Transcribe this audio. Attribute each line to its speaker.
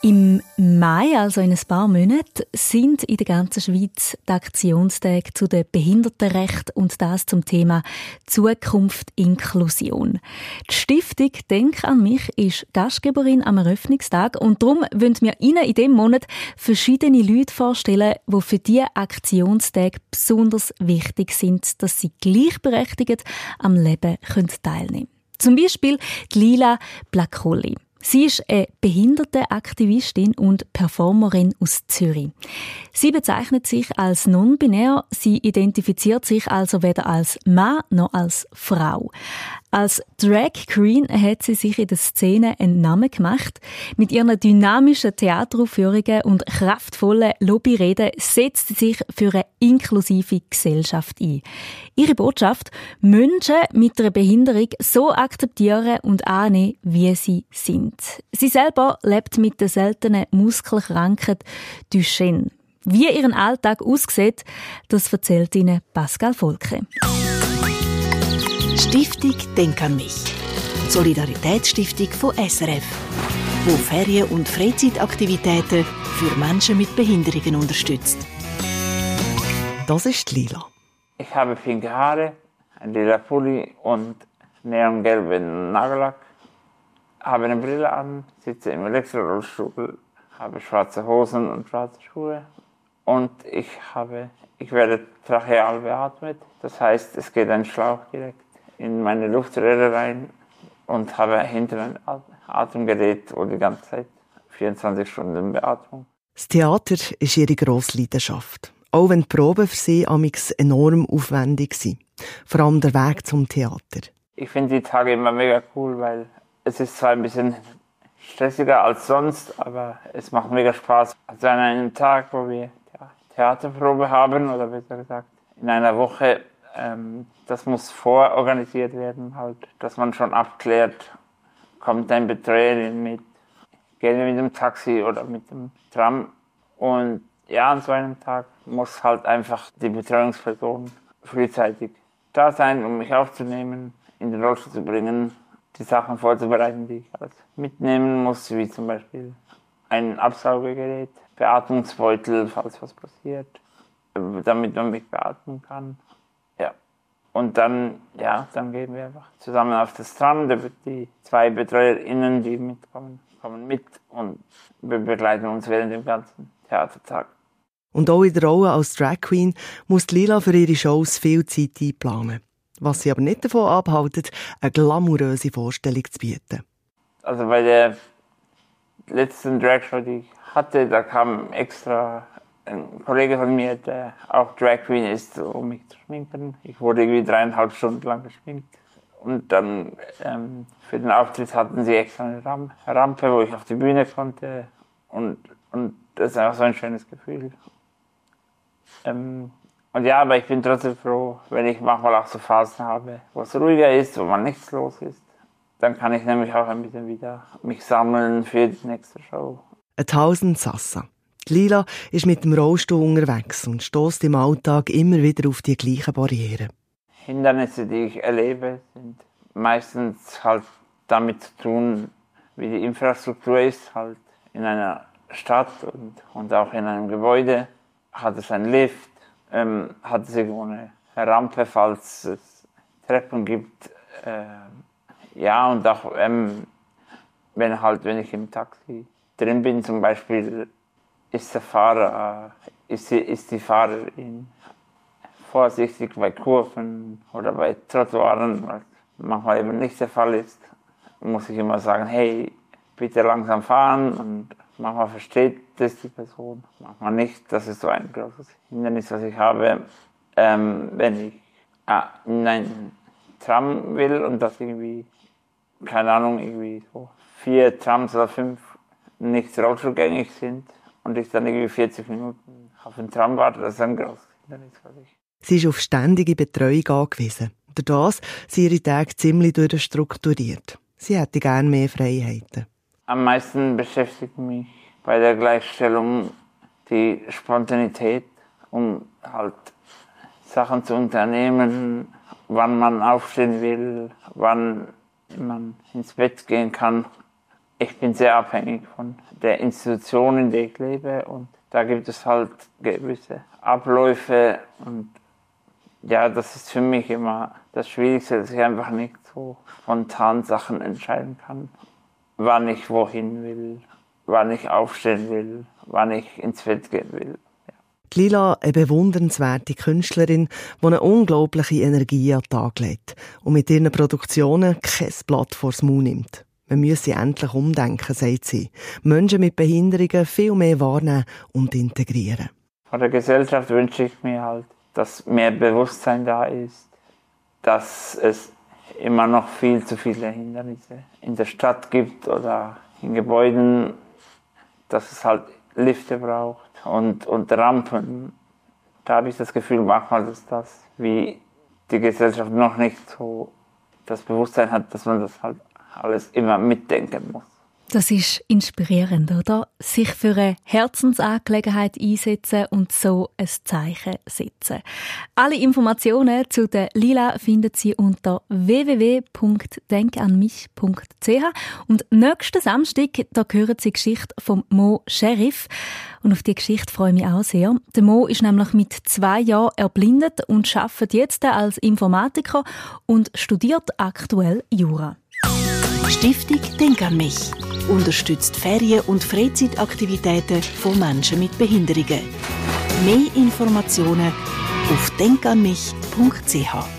Speaker 1: Im Mai, also in ein paar Monaten, sind in der ganzen Schweiz die Aktionstage zu den Behindertenrechten und das zum Thema Zukunft Inklusion. Die Stiftung Denk an mich ist Gastgeberin am Eröffnungstag und darum wollen wir Ihnen in diesem Monat verschiedene Leute vorstellen, die für diese Aktionstage besonders wichtig sind, dass sie gleichberechtigt am Leben teilnehmen können. Zum Beispiel die Lila Blacoli. Sie ist eine Behindertenaktivistin und Performerin aus Zürich. Sie bezeichnet sich als non-binär. Sie identifiziert sich also weder als Mann noch als Frau. Als Drag Queen hat sie sich in der Szene einen Namen gemacht. Mit ihren dynamischen Theateraufführungen und kraftvollen Lobbyreden setzt sie sich für eine inklusive Gesellschaft ein. Ihre Botschaft, Menschen mit einer Behinderung so akzeptieren und annehmen, wie sie sind. Sie selber lebt mit der seltenen Muskelkrankheit Duchenne. Wie ihren Alltag aussieht, das erzählt Ihnen Pascal Volke.
Speaker 2: Stiftung Denk an mich. Solidaritätsstiftung von SRF, wo Ferien- und Freizeitaktivitäten für Menschen mit Behinderungen unterstützt.
Speaker 3: Das ist Lila.
Speaker 4: Ich habe pinke Haare, ein lila Pulli und neongelben Nagellack, habe eine Brille an, sitze im Elektrorollstuhl, habe schwarze Hosen und schwarze Schuhe und ich habe, ich werde tracheal beatmet. Das heißt, es geht ein Schlauch direkt in meine Luftröhre rein und habe hinter ein Atemgerät, wo die ganze Zeit 24 Stunden Beatmung.
Speaker 3: Das Theater ist ihre grosse Leidenschaft. Auch wenn die Proben für sie amix enorm aufwendig sind. Vor allem der Weg zum Theater.
Speaker 4: Ich finde die Tage immer mega cool, weil es ist zwar ein bisschen stressiger als sonst, aber es macht mega Spaß. Also an einem Tag, wo wir Theaterprobe haben, oder besser gesagt, in einer Woche ähm, das muss vororganisiert werden, halt, dass man schon abklärt, kommt ein Betreuer mit, gehen wir mit dem Taxi oder mit dem Tram. Und ja, an so einem Tag muss halt einfach die Betreuungsperson frühzeitig da sein, um mich aufzunehmen, in den Rollstuhl zu bringen, die Sachen vorzubereiten, die ich alles mitnehmen muss, wie zum Beispiel ein Absaugegerät, Beatmungsbeutel, falls was passiert, damit man mich beatmen kann. Und dann, ja, dann gehen wir einfach zusammen auf das wird die zwei BetreuerInnen, die mitkommen, kommen mit und wir begleiten uns während dem ganzen Theatertag.
Speaker 3: Und auch in der Rolle als Drag Queen muss Lila für ihre Shows viel Zeit einplanen. Was sie aber nicht davon abhaltet, eine glamouröse Vorstellung zu bieten.
Speaker 4: Also bei der letzten Drag Show, die ich hatte, da kam extra ein Kollege von mir, der auch Drag Queen ist, um mich zu schminken. Ich wurde irgendwie dreieinhalb Stunden lang geschminkt. Und dann ähm, für den Auftritt hatten sie extra eine Ram Rampe, wo ich auf die Bühne konnte. Und, und das ist einfach so ein schönes Gefühl. Ähm, und ja, aber ich bin trotzdem froh, wenn ich manchmal auch so Phasen habe, wo es ruhiger ist, wo man nichts los ist. Dann kann ich nämlich auch ein bisschen wieder mich sammeln für die nächste Show.
Speaker 3: Ein Tausend Lila ist mit dem Rollstuhl unterwegs und stößt im Alltag immer wieder auf die gleichen Barrieren.
Speaker 4: Hindernisse, die ich erlebe, sind meistens halt damit zu tun, wie die Infrastruktur ist, halt in einer Stadt und, und auch in einem Gebäude. Hat es einen Lift, ähm, hat es eine Rampe, falls es Treppen gibt. Äh, ja, und auch ähm, wenn halt, wenn ich im Taxi drin bin, zum Beispiel ist der Fahrer, äh, ist die, ist die Fahrerin vorsichtig bei Kurven oder bei Trottoiren, was manchmal eben nicht der Fall ist, muss ich immer sagen, hey, bitte langsam fahren und manchmal versteht das die Person, manchmal nicht. Das ist so ein großes Hindernis, was ich habe, ähm, wenn ich ah, in ein Tram will und das irgendwie, keine Ahnung, irgendwie so vier Trams oder fünf nicht rollstuhlgängig sind, und ich dann irgendwie 40 Minuten auf den Tram warte, das ist ein großes Hindernis für mich.
Speaker 3: Sie ist auf ständige Betreuung angewiesen. Durch das sind ihre Tage ziemlich durchstrukturiert. Sie hätte gerne mehr Freiheiten.
Speaker 4: Am meisten beschäftigt mich bei der Gleichstellung die Spontanität, um halt Sachen zu unternehmen, wann man aufstehen will, wann man ins Bett gehen kann ich bin sehr abhängig von der Institution, in der ich lebe und da gibt es halt gewisse Abläufe und ja, das ist für mich immer das Schwierigste, dass ich einfach nicht so spontan Sachen entscheiden kann, wann ich wohin will, wann ich aufstehen will, wann ich ins Feld gehen will.
Speaker 3: Lila, eine bewundernswerte Künstlerin, die eine unglaubliche Energie an den Tag legt und mit ihren Produktionen kein Blatt vors Maul nimmt. Man müsse endlich umdenken, sagt sie. Menschen mit Behinderungen viel mehr wahrnehmen und integrieren.
Speaker 4: Von der Gesellschaft wünsche ich mir halt, dass mehr Bewusstsein da ist, dass es immer noch viel zu viele Hindernisse in der Stadt gibt oder in Gebäuden, dass es halt Lifte braucht und, und Rampen. Da habe ich das Gefühl manchmal, dass das wie die Gesellschaft noch nicht so das Bewusstsein hat, dass man das halt alles immer mitdenken muss.
Speaker 1: Das ist inspirierend, oder? Sich für eine Herzensangelegenheit einsetzen und so ein Zeichen setzen. Alle Informationen zu der Lila finden Sie unter www.denkanmich.ch und nächsten Samstag, da hören Sie die Geschichte vom Mo Sheriff. Und auf die Geschichte freue ich mich auch sehr. Der Mo ist nämlich mit zwei Jahren erblindet und arbeitet jetzt als Informatiker und studiert aktuell Jura.
Speaker 2: Stiftung Denk an mich unterstützt Ferien- und Freizeitaktivitäten von Menschen mit Behinderungen. Mehr Informationen auf denkanmich.ch